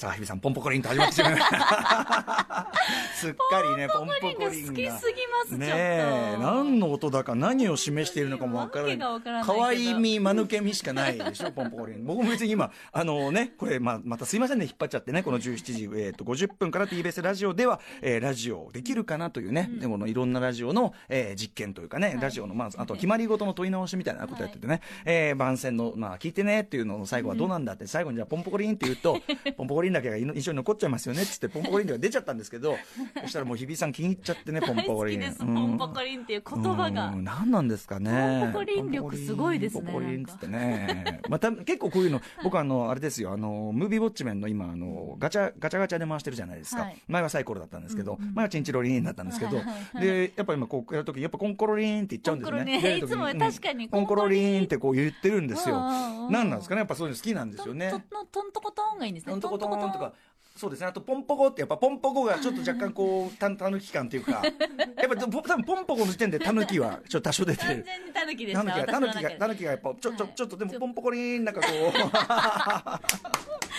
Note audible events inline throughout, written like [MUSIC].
さあ、日比さん、ポンポコリンと始まってしまいました。[LAUGHS] すっかりね、ポンポコリンが。好きすぎます、ね。え、何の音だか何を示しているのかもわからな。ないいけど可愛み、間抜けみしかないでしょ、ポンポコリン。僕も別に今、あのね、これ、まあ、またすいませんね、引っ張っちゃってね、この17時、えっ、と、50分から TBS ラジオでは、えーラジオできるかなというね、でものいろんなラジオの、えー実験というかね、ラジオの、まあ、あと決まり事の問い直しみたいなことやっててね、えー番宣の、まあ、聞いてねっていうのの最後はどうなんだって、最後にじゃあ、ポンポコリンって言うと、ポンポコリンだけが印象に残っちゃいますよねっつって、ポンポコリンが出ちゃったんですけど、[LAUGHS] そしたらもう日比さん気に入っちゃってね、ポン大ポコリン。好きです、うんポンポコリンっていう言葉が。うん何なんですかね。ポンポコリン力すごいですねポンポコリンっつってね。また結構こういうの、[LAUGHS] 僕あの、あれですよ、あの、ムービーウォッチメンの今、あの、ガチャ、ガチャガチャで回してるじゃないですか。はい前はサイコロだったんですけど、前はチンチロリンだったんですけどはいはいは、いで、やっぱ今こうやるとき、やっぱコンコロリンって言っちゃうんですね。コンコロリン出る時いつも確かにうんコンコロリンってこう言ってるんですよ。うんうんうん何なんですかねやっぱそういうの好きなんですよね。トントントントコトンがいいんですね。トントコトンとか。そうですね。あと、ポンポコって、やっぱポンポコがちょっと若干こう、た、たぬき感というか、[LAUGHS] やっぱ、ぼ多分ポンポコの時点でたぬきはちょっと多少出てる。た。タヌキが、タヌキが、やっぱ、ちょ、ちょ、ちょっとでも、ポンポコリン、なんかこう。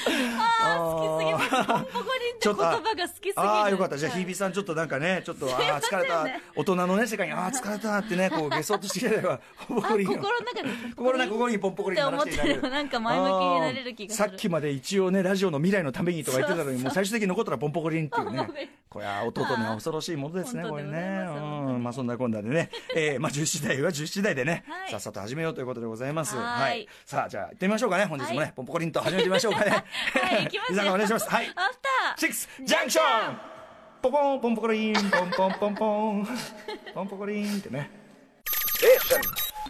あー好きすぎます。ポンポコリンって言葉が好きすぎる。ああ、よかった。じゃあ、はい日比さん、ちょっとなんかね、ちょっと、ああ、[LAUGHS] 疲れた。大人のね、世界に、ああ、疲れたってね、こう、ゲソとしてれば、ポンポコリン心の中で心の中、ここにポンポコリンって思ってるなんか前向きになれる気がさっきまで一応ね、ラジオの未来のためにとか言ってたのに、もう最終的に残ったらポンポコリンっていうね。[LAUGHS] これは弟には恐ろしいものですね、これね。うん。まあそんなこんなでね。えー、まあ10時台は10時台でねは、いさっさと始めようということでございます。はいはい。さあ、じゃあ行ってみましょうかね、本日もはね。ポンポコリンと始めてみましょうかね。はい行きますよ伊沢さんお願いします。はい。アフターシックスジャンクションポンポンポンポコリン、ポンポンポンポン。ポンポコリンってね。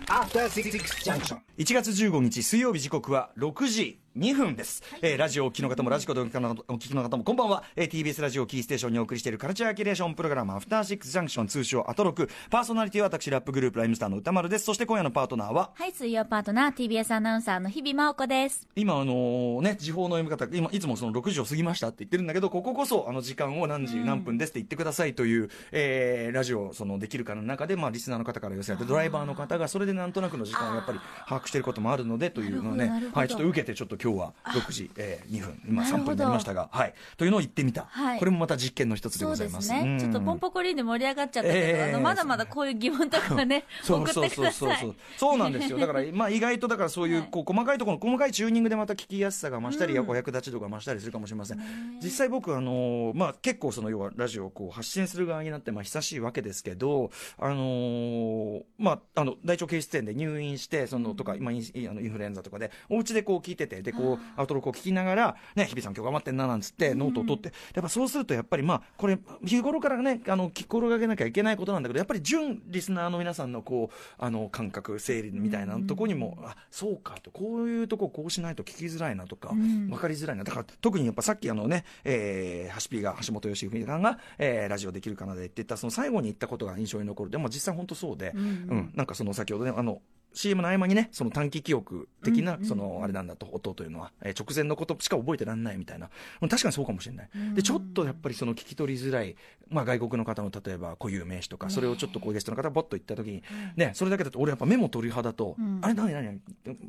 After Six Junction. 1月15日水曜日時刻は6時2分です、えーラジオをお聞きの方もラジコでお聞きの方お聞きの方もこんばんは、えー TBS ラジオをキーステーションにお送りしているカルチャーキュレーションプログラムアフターシックスジャンクション通称アトロク。パーソナリティは私ラップグループライムスターの歌丸です。そして今夜のパートナーは？はい、水曜パートナー、TBS アナウンサーの日々真央子です。今あのね時報の読み方今いつもその6時を過ぎましたって言ってるんだけどこここそあの時間を何時何分ですって言ってくださいという、えーラジオそのできるかの中でまあリスナーの方から寄せられてドライバーの方がそれでなんとなくの時間をやっぱり把握していることもあるのでというのをねはいちょっと受けてちょっと今日は6時、えー2分今3なるほど分になりましたがはい。というのを言ってみた、はい。これもまた実験の一つでございます。ね。ちょっとポンポコリンで盛り上がっちゃったけど、ええ。あの、まだまだこういう疑問とかはね、そう送っそうそうてください。そうそうそうなんですよ。だからまあ意外とだからそういうはい。こう細かいところの細かいチューニングでまた聞きやすさが増したり、お役立ち度が増したりするかもしれません。実際僕あのーまあ結構その要はラジオをこう発信する側になってまあ久しいわけですけどあのーまああの大腸憩室炎で入院してそのとか今インあのインフルエンザとかでお家でこう聞いててでこうアウトロックを聞きながらね日比さん今日頑張ってんななんつってノートを取って。やっぱそうするとやっぱりまあこれ日頃からねあの心がけなきゃいけないことなんだけどやっぱり純リスナーの皆さんのこうあの感覚整理みたいなとこにも、あそうかとこういうとここうしないと聞きづらいなとか、分かりづらいな。だから特にやっぱさっきあのね、えー、ハシピーが橋本良文さんが、えーラジオできるかなでって言ったその最後に言ったことが印象に残る。でも実際本当そうで、うん。なんかその先ほどねあの CM の合間にね、その短期記憶的な、その、あれなんだと、音というのは、えー直前のことしか覚えてらんないみたいな。うん確かにそうかもしれない。で、ちょっとやっぱりその聞き取りづらい、まあ外国の方の例えば固有名詞とか、それをちょっとこうゲストの方がボッと言った時に、ね、それだけだと俺やっぱメモ取る派だと、あれ何何何？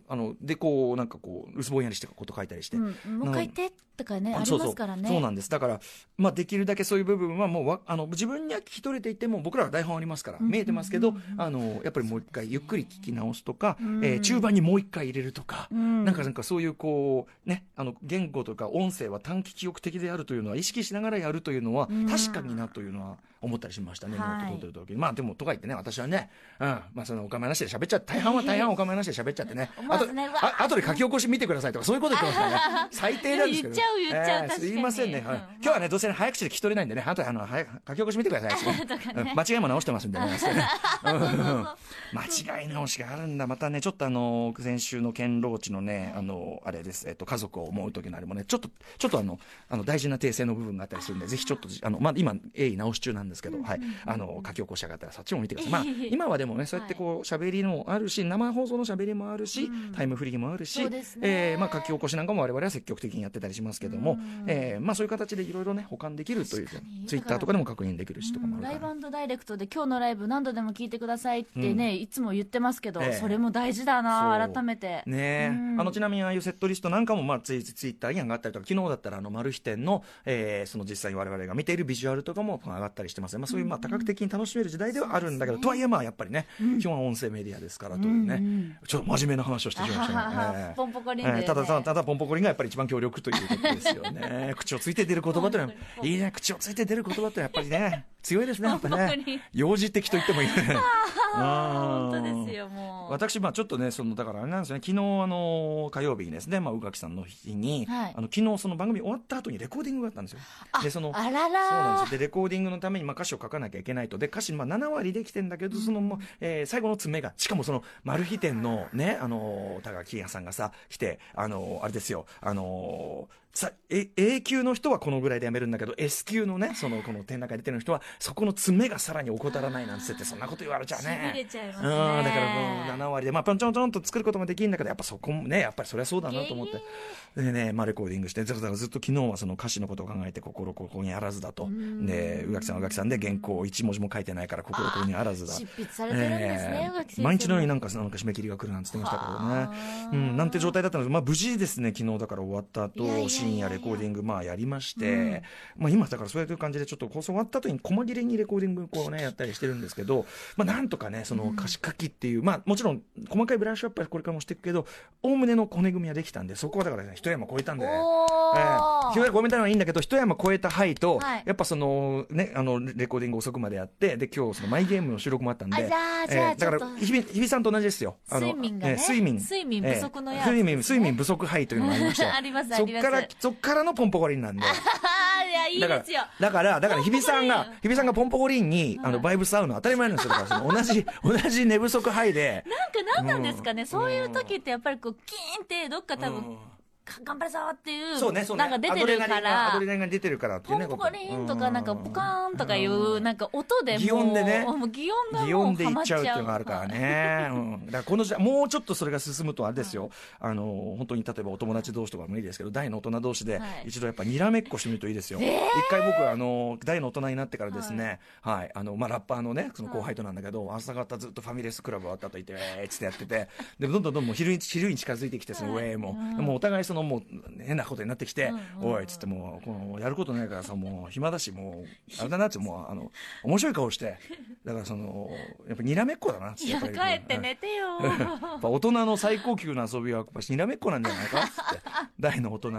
あの、で、こう、なんかこう、薄ぼんやりしてこと書いたりして。うん、もう一回言ってとかね、ありますからね。そうそうそうなんです。だから、まあ、できるだけそういう部分はもうわあの自分には聞き取れていても僕らは台本ありますから、見えてますけど、あのやっぱりもう一回ゆっくり聞き直すとか、えー中盤にもう一回入れるとか、なん。かなんかそういうこうねあの言語とか音声は短期記憶的であるというのは意識しながらやるというのは、確かになというのは思ったりしましたね、はい。まあでもとか言ってね私はね、うん。まあ、そのお構いなしで喋っちゃ大半は大半お構いなしで喋っちゃってね。あ [LAUGHS] と思わずねあ後で書き起こし見てくださいとかそういうこと言ってますからね。[LAUGHS] 最低なんですけど言っちゃう言っちゃうえーすいませんね、はい。うん今日はねどうせね早口で聞き取れないんでね。あとあの早書き起こし見てください、[LAUGHS] うん間違いも直してますんでね。うんうん。間違い直しがあるんだまたねちょっとあの先週の堅牢地のねあのあれです、えっと、家族を思う時のあれもねちょっとちょっとあのあの大事な訂正の部分があったりするんでぜひちょっとあの、まあ、今鋭意直し中なんですけど、はい、あの書き起こし上がったらそっちも見てください、まあ、今はでもねそうやってこう喋りもあるし生放送の喋りもあるし、タイムフリーもあるし、えーまあ、書き起こしなんかも我々は積極的にやってたりしますけども、えーまあ、そういう形でいろいろね保管できるというに。ツイッターとかでも確認できるしとかもあるライブダイレクトで今日のライブ何度でも聞いてくださいってね、いつも言ってますけど、それも大事だな改めて。ねうん。あのちなみにああいうセットリストなんかも、まあ、ツイツイッターに上がったりとか、昨日だったらあのマル秘店の、えーその実際に我々が見ているビジュアルとかも上がったりしてますね、まあ、そういうまあ多角的に楽しめる時代ではあるんだけど、とはいえ、まあやっぱりね、基本は音声メディアですからというね、うんうん。ちょっと真面目な話をしてしまいましたね。えーポンポコリンでね。えーただただただポンポコリンがやっぱり一番強力ということですよね。口をついて出る言葉というのは、いいね、口をついて出る言葉ってやっぱりね、強いですね、やっぱね。[LAUGHS] ン。幼児的と言ってもいいね。あーうん本当です私、まあ、ちょっとね、そのだからあれなんですよね、昨日あの火曜日にですね、まあ、宇垣さんの日に、はい。あの昨日その番組終わった後にレコーディングがあったんですよ。でそのあらそうなんらですよ。でレコーディングのためにまあ歌詞を書かなきゃいけないと。で歌詞まあ7割できてんだけどそのもう、えー最後の詰めがしかもそのマル秘店のねあのー高木屋さんがさ来てあのーあれですよ。あのーさえ A 級の人はこのぐらいでやめるんだけど S 級のねそのこの展覧会出てる人はそこの詰めがさらに怠らないなんつってそんなこと言われちゃうね。れちゃいますうんねだからもう7割でまあぴょんちょんちょんと作ることもできるんだけどやっぱそこもねやっぱりそりゃそうだなと思って。でね、まあ、レコーディングしてだからずっと昨日はその歌詞のことを考えて心ここにあらずだと。で宇垣さんは宇垣さんで原稿一文字も書いてないから心ここにあらずだ。執筆されてるんですね、え毎日のようになんかなんか締め切りが来るなんつってましたけどね。はあ、うん、なんて状態だったので、まあ、無事ですね昨日だから終わった後いやいやいやレコーディングまあやりまして、まあ、今だからそういう感じでちょっと放送終わった後に細切れにレコーディングこうねやったりしてるんですけど、まあ、なんとかねその歌詞書きっていう、まあもちろん細かいブラッシュアップはこれからもしていくけどおおむねの骨組みはできたんでそこはだからね一山越えたんでね。おええ。ー一山越えたのはいいんだけど一山越えた範囲と、はい。やっぱそのねあのレコーディング遅くまでやってで今日そのマイゲームの収録もあったんでええ。だから日比日比さんと同じですよ。あの睡眠がねええ睡眠。睡眠不足のやつええ睡眠睡眠不足範囲というのがありまして。[LAUGHS] ありますあります。そっからそっからのポンポコリンなんで。[LAUGHS] いやいいだからですよ。だからだから日比さんが日比さんがポンポコリンにあのバイブス合うのは当たり前なんですよだからその同じ [LAUGHS] 同じ寝不足範囲で。なんか何なんですかね、うん。そういう時ってやっぱりこうキーンってどっか多分、頑張るぞっていうそうねそうね。なんか出てるかアドレナリンがアらドレナリンが出てるからっていうねポンポコリンとかなんかポカーンとかいうなんか音でもう擬音でね。もう擬音が擬音でいっちゃうっていうのハがあるからね。う。ん、だからこの時代、もうちょっとそれが進むとあれですよ。あの、本当に例えばお友達同士とかもいいですけど、大の大人同士ではい。一度やっぱにらめっこしてみるといいですよ。一回僕、あの、大の大人になってからですね、はい、あの、まあ、ラッパーのね、その後輩となんだけど、朝方ずっとファミレスクラブ終わった後行って、えーっつってやってて、で、どんどんどんどん昼に、昼に近づいてきて、そのウェイも、もうお互いそのもう変なことになってきて、おい、っつってもう、この、やることないからさ、もう暇だし、もう、あれだなって、もう、あの、面白い顔して、だからその、やっぱにらめっこだなっていや帰やっぱりって寝てよ。[LAUGHS] やっぱ大人の最高級の遊びはやっぱにらめっこなんじゃないかっつって。大の大人で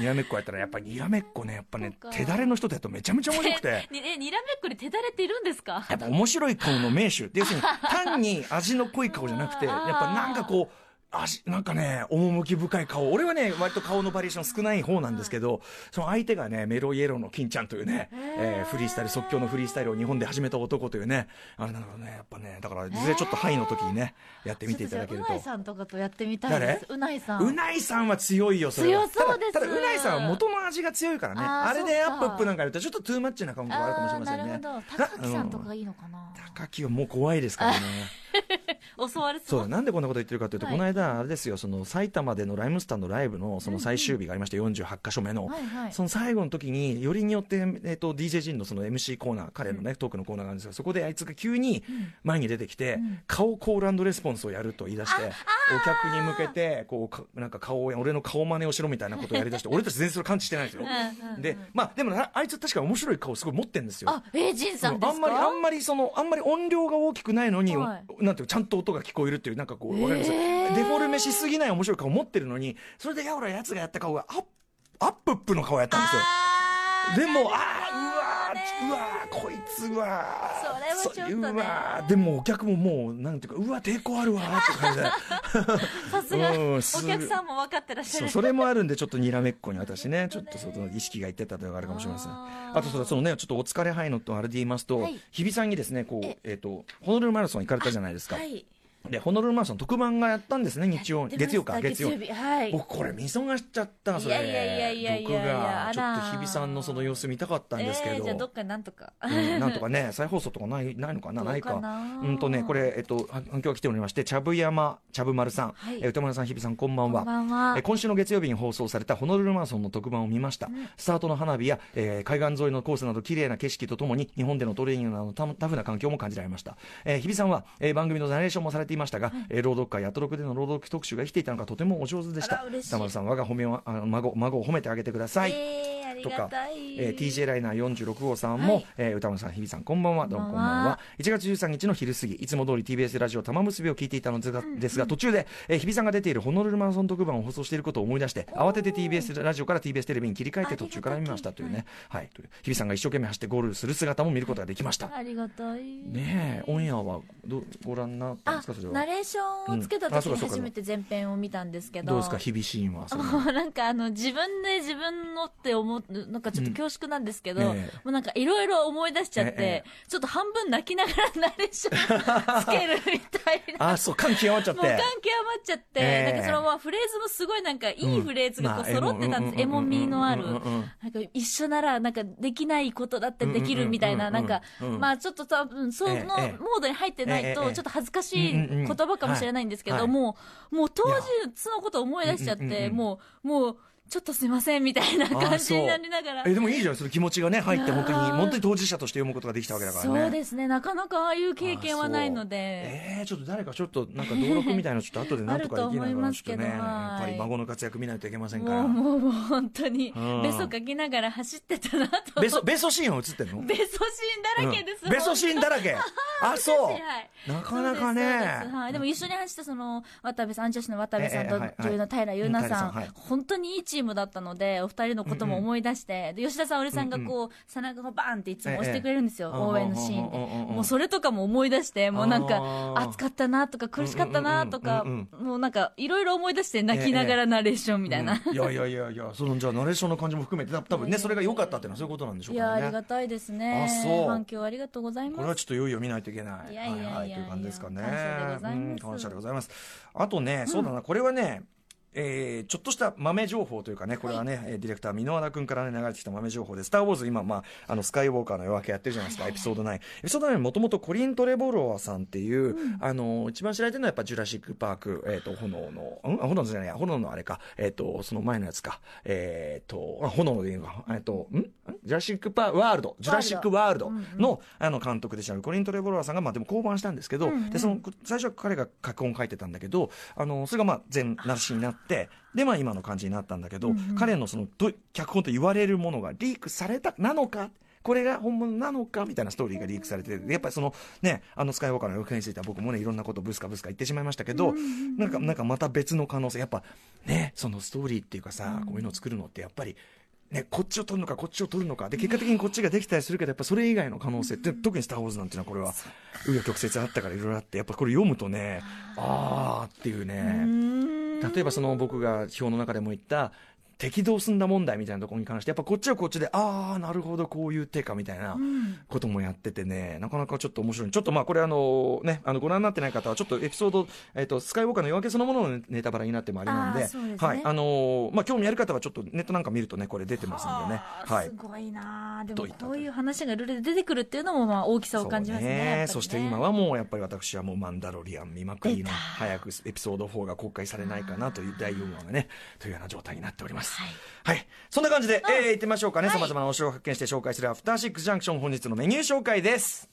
にらめっこやったらやっぱりにらめっこねやっぱね手だれの人とやるとめちゃめちゃ面白くて。に [LAUGHS] えにらめっこで手だれっているんですか？やっぱ面白い顔の名手。要するに単に味の濃い顔じゃなくてやっぱなんかこう味なんかね趣深い顔。俺はね割と顔のバリエーション少ない方なんですけどその相手がねメロイエローの金ちゃんというね、えーフリースタイル即興のフリースタイルを日本で始めた男というねあれなんかねやっぱねだからいずれちょっと範囲の時にねやってみていただけると。うないさんとかとやってみたいです。うないさん。うないさんは強いよ、それは。強そうですただ、ただうないさんは元の味が強いからね。あれでアップアップなんかやると、ちょっとトゥーマッチな感覚があるかもしれませんね。なるほど。高木さんとかがいいのかな、高木はもう怖いですからね。[LAUGHS] [LAUGHS] 襲われそそううだなんでこんなこと言ってるかというと、はいこの間、あれですよ、その埼玉でのライムスターのライブのその最終日がありまして、48箇所目の、はいはいその最後の時に、よりによって、えっと DJ ジンのその MC コーナー、彼のね、トークのコーナーがあるんですが、そこであいつが急に前に出てきて、顔コールレスポンスをやると言い出して、お客に向けて、こうか、なんか顔を、俺の顔真似をしろみたいなことをやり出して、俺たち全然それ感知してないんですようんうん。で、まあ、でもなあいつ確かに面白い顔すごい持ってるんですよ。あえー、ジンさんですかあんまり、あんまりその、あんまり音量が大きくないのに、はなんていうかちゃんと音が聞こえるっていう、なんかこう、わかります、えーデフォルメしすぎない面白い顔持ってるのに、それでやおらやつがやった顔が、アップ、アップップの顔やったんですよ。でも、ああ、うわこいつは、それはちょっとね。そううわー。でもお客ももう、なんていうか、うわ、抵抗あるわーって感じで。[LAUGHS] さすが。うんおす客さんも分かってらっしゃる。それもあるんで、ちょっとにらめっこに私ね、ちょっとその意識がいってたというのがあるかもしれません。あとその、そのね、ちょっとお疲れハイのとあれで言いますと、はい。日比さんにですね、こう、えっ、と、ホノルルマラソン行かれたじゃないですか。はいで、ホノルルマラソン特番がやったんですね、日曜、月曜か、月曜。日はい僕これ見逃しちゃった、それ。いやいやいやいや僕が、ちょっと日比さんのその様子見たかったんですけど。えー、じゃあどっかなんとかうんなんとかね、再放送とかないないのかな、ないか。うんとね、これ、えっと、反反響が来ておりまして、ちゃぶ山、ちゃぶ丸さん、はいえ歌丸さん、日比さん、こんばんは。こんばんはえ今週の月曜日に放送されたホノルルマラソンの特番を見ました。スタートの花火や、えー海岸沿いのコースなど綺麗な景色とともに、日本でのトレーニングなどのタタフな環境も感じられました。えー日比さんは、えー番組のナレーションもされていましたが、えー朗読会やトロクでの朗読特集が生きていたのがとてもお上手でした。あら嬉しい。歌丸さん我が褒め孫孫を褒めてあげてください、えー、とか。えー TJ ライナー46号さんも、はいえー歌丸さん、日比さん、こんばんは、どうもこんばんは。1月13日の昼過ぎ、いつも通り TBS ラジオ玉結びを聞いていたのですが、ですが途中で、えー日比さんが出ているホノルルマラソン特番を放送していることを思い出して、慌てて TBS ラジオから TBS テレビに切り替えて途中から見ましたというね、はい、という日比さんが一生懸命走ってゴールする姿も見ることができました。ありがたい。ねえ、オンエアはどご覧になったんであすか、それは。ナレーションをつけた時に初めて前編を見たんですけど。どうですか、日々シーンは。そう [LAUGHS] なんかあの自分で自分のって思うなんかちょっと恐縮なんですけど、うん。ええもうなんかいろいろ思い出しちゃって、ええ。ちょっと半分泣きながらナレーション [LAUGHS] つけるみたいな。あ、そう、感極まっちゃって。もう感極まっちゃって、ええ。なんかそのままフレーズもすごいなんかいいフレーズがこう揃ってたんです。エモみのある。なんか一緒ならなんかできないことだってできるみたいな、なんか、うん。まあちょっと多分そのモードに入ってないとちょっと恥ずかしい言葉かもしれないんですけど、もう、もう当時のことを思い出しちゃって、もう、もう、ちょっとすいませんみたいな感じになりながら。えでもいいじゃんその気持ちがね入って本当に本当に当事者として読むことができたわけだからねそうですね。なかなかああいう経験はないので。えー、ちょっと誰かちょっとなんか登録みたいなのちょっと後でなんとかできないかなちょっとねやはいっぱり孫の活躍見ないといけませんからもう、もう、本当にうん、ベソかきながら走ってたなと。ベソベソシーンは映ってんの？ベソシーンだらけです。うんベソシーンだらけあそう。はい。なかなかね。はい、でも一緒に走ったその渡部さん、アンジャッシュの渡部さんと女優の平優奈さん,、本当にいいチームだったので、お二人のことも思い出して、で吉田沙保里さんがこう、背中をバーンっていつも押してくれるんですよ、ええ応援のシーンで。もうそれとかも思い出して、もうなんか暑かったなとか苦しかったなとか、もうなんかいろいろ思い出して泣きながらナレーションみたいな。うん。いやいやいやいやそのじゃあナレーションの感じも含めてた多分ねそれが良かったっていうのはそういうことなんでしょういや、からねありがたいですね。あそう。反響ありがとうございます。これはちょっといよいよ見ないといけない。いやいやいやいやはいはい、という感じですかね。感謝でございますうん感謝でございます。あとね、そうだな、これはね、えーちょっとした豆情報というかね、これはね、えーディレクター、箕輪田君からね、流れてきた豆情報で、スター・ウォーズ、今、まあ、あの、スカイウォーカーの夜明けやってるじゃないですか、エピソード9。エピソード9、もともとコリン・トレボロワさんっていう、あの、一番知られてるのはやっぱ、ジュラシック・パーク、えっ、と、炎の、ん？あ炎じゃないや、炎のあれか、えっ、と、その前のやつか、えっ、と、あ炎のでいいのか、えっ、と、んん？ジュラシック・パー、ワールド、ジュラシック・ワールドの、あの、監督でした。コリン・トレボロワさんが、まあ、でも降板したんですけど、で、その、最初は彼が脚本書いてたんだけど、あの、それがまあ、全なしになって、で、まあ、今の感じになったんだけど、彼のその、ど脚本と言われるものがリークされた、なのか、これが本物なのかみたいなストーリーがリークされてて、やっぱりそのね、あのスカイウォーカーの予見については僕もね、いろんなことブスカブスカ言ってしまいましたけど、なんか、なんかまた別の可能性、やっぱね、そのストーリーっていうかさ、こういうのを作るのってやっぱり、ね、こっちを取るのか、こっちを取るのか。で、結果的にこっちができたりするけど、やっぱそれ以外の可能性って、特にスター・ウォーズなんていうのは、これは、紆余曲折あったからいろいろあって、やっぱこれ読むとね、あー。っていうね、例えばその僕が表の中でも言った、敵どうすんだ問題みたいなところに関して、やっぱこっちはこっちで、ああ、なるほど、こういう手かみたいなこともやっててね、なかなかちょっと面白い。ちょっとまあこれあのね、あのご覧になってない方は、ちょっとエピソード、えっ、と、スカイウォーカーの夜明けそのもののネタバラになってもあれなんで、はい、あのーまあ興味ある方はちょっとネットなんか見るとね、これ出てますんでね、はい。す。ごいなあでもどういったこういう話がいろいろ出てくるっていうのもまあ大きさを感じますねそして今はもうやっぱり私はもうマンダロリアン見まくりの早くエピソード4が公開されないかなという第4話がねというような状態になっておりますはい。はい、そんな感じで、えー、行ってみましょうかね。はい。さまざまなお城を発見して紹介するアフターシックスジャンクション本日のメニュー紹介です。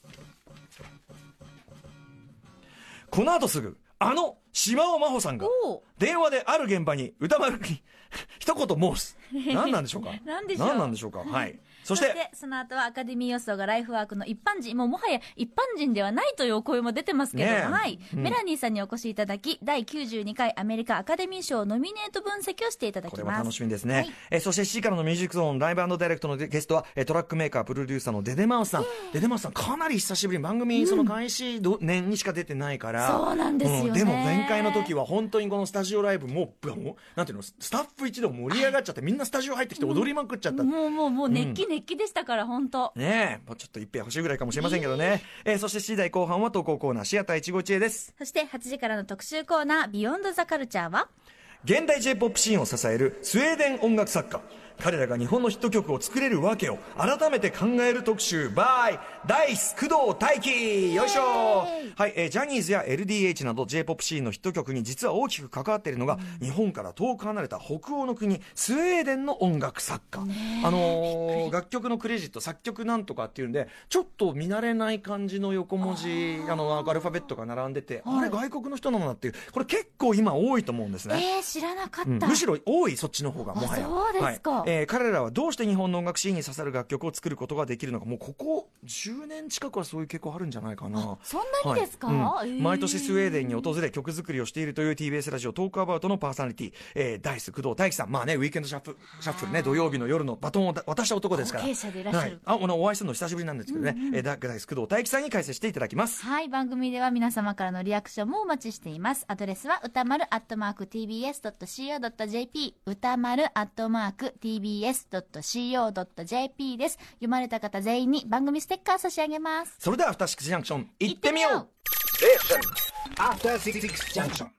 この後すぐあの島尾真帆さんが電話である現場に宇多丸に [LAUGHS] 一言申す。何なんでしょうか？[LAUGHS] 何でしょう？何なんでしょうか？はい。そしててその後はアカデミー予想がライフワークの一般人もうもはや一般人ではないというお声も出てますけど、ねえ。はい、うん。メラニーさんにお越しいただき第92回アメリカアカデミー賞ノミネート分析をしていただきます。これは楽しみですね、はい。えーそして7時からのミュージックゾーンライブダイレクトのゲストは、えートラックメーカープロデューサーの DE DE MOUSE さん、デデマウスさんかなり久しぶりに番組その開始ど年にしか出てないから、そうなんですよね。でも前回の時は本当にこのスタジオライブもうなんていうのスタッフ一同盛り上がっちゃって、みんなスタジオ入ってきて踊りまくっちゃった、もうもうもう熱気熱気でしたから本当、ねえ。もうちょっと一杯欲しいぐらいかもしれませんけどね、えーそして7時台後半は投稿コーナーシアター一期一会です。そして8時からの特集コーナービヨンドザカルチャーは現代 J-POP シーンを支えるスウェーデン音楽作家彼らが日本のヒット曲を作れるわけを改めて考える特集 by ダイス工藤大輝よいしょ。はい、えージャニーズや LDH など J-POP シーンのヒット曲に実は大きく関わっているのが、日本から遠く離れた北欧の国スウェーデンの音楽作家、あのー楽曲のクレジット作曲なんとかっていうんでちょっと見慣れない感じの横文字あのアルファベットが並んでて、あれ外国の人なのなっていうこれ結構今多いと思うんですね。えー、知らなかった。うん。むしろ多いそっちの方がもはや。そうですか。はいえー彼らはどうして日本の音楽シーンに刺さる楽曲を作ることができるのか。もうここ10年近くはそういう傾向あるんじゃないかな。そんなにですか？はいうん。えー。毎年スウェーデンに訪れ曲作りをしているという TBS ラジオトークアバウトのパーソナリティ、えー、ダイス工藤大樹さん。まあねウィークエンドシャッフルシャッフルね土曜日の夜のバトンを渡した男ですから。いあおお会いするの久しぶりなんですけどね、えーダダイス工藤大樹さんに解説していただきます。はい、番組では皆様からのリアクションもお待ちしています。アドレスは歌丸アットマーク tbs.co.jp 歌丸アットマーク tbs.co.jp です。読まれた方全員に番組ステッカー差し上げます。それではアフターシックスジャンクション行ってみよう行ってみよう After Six Junction.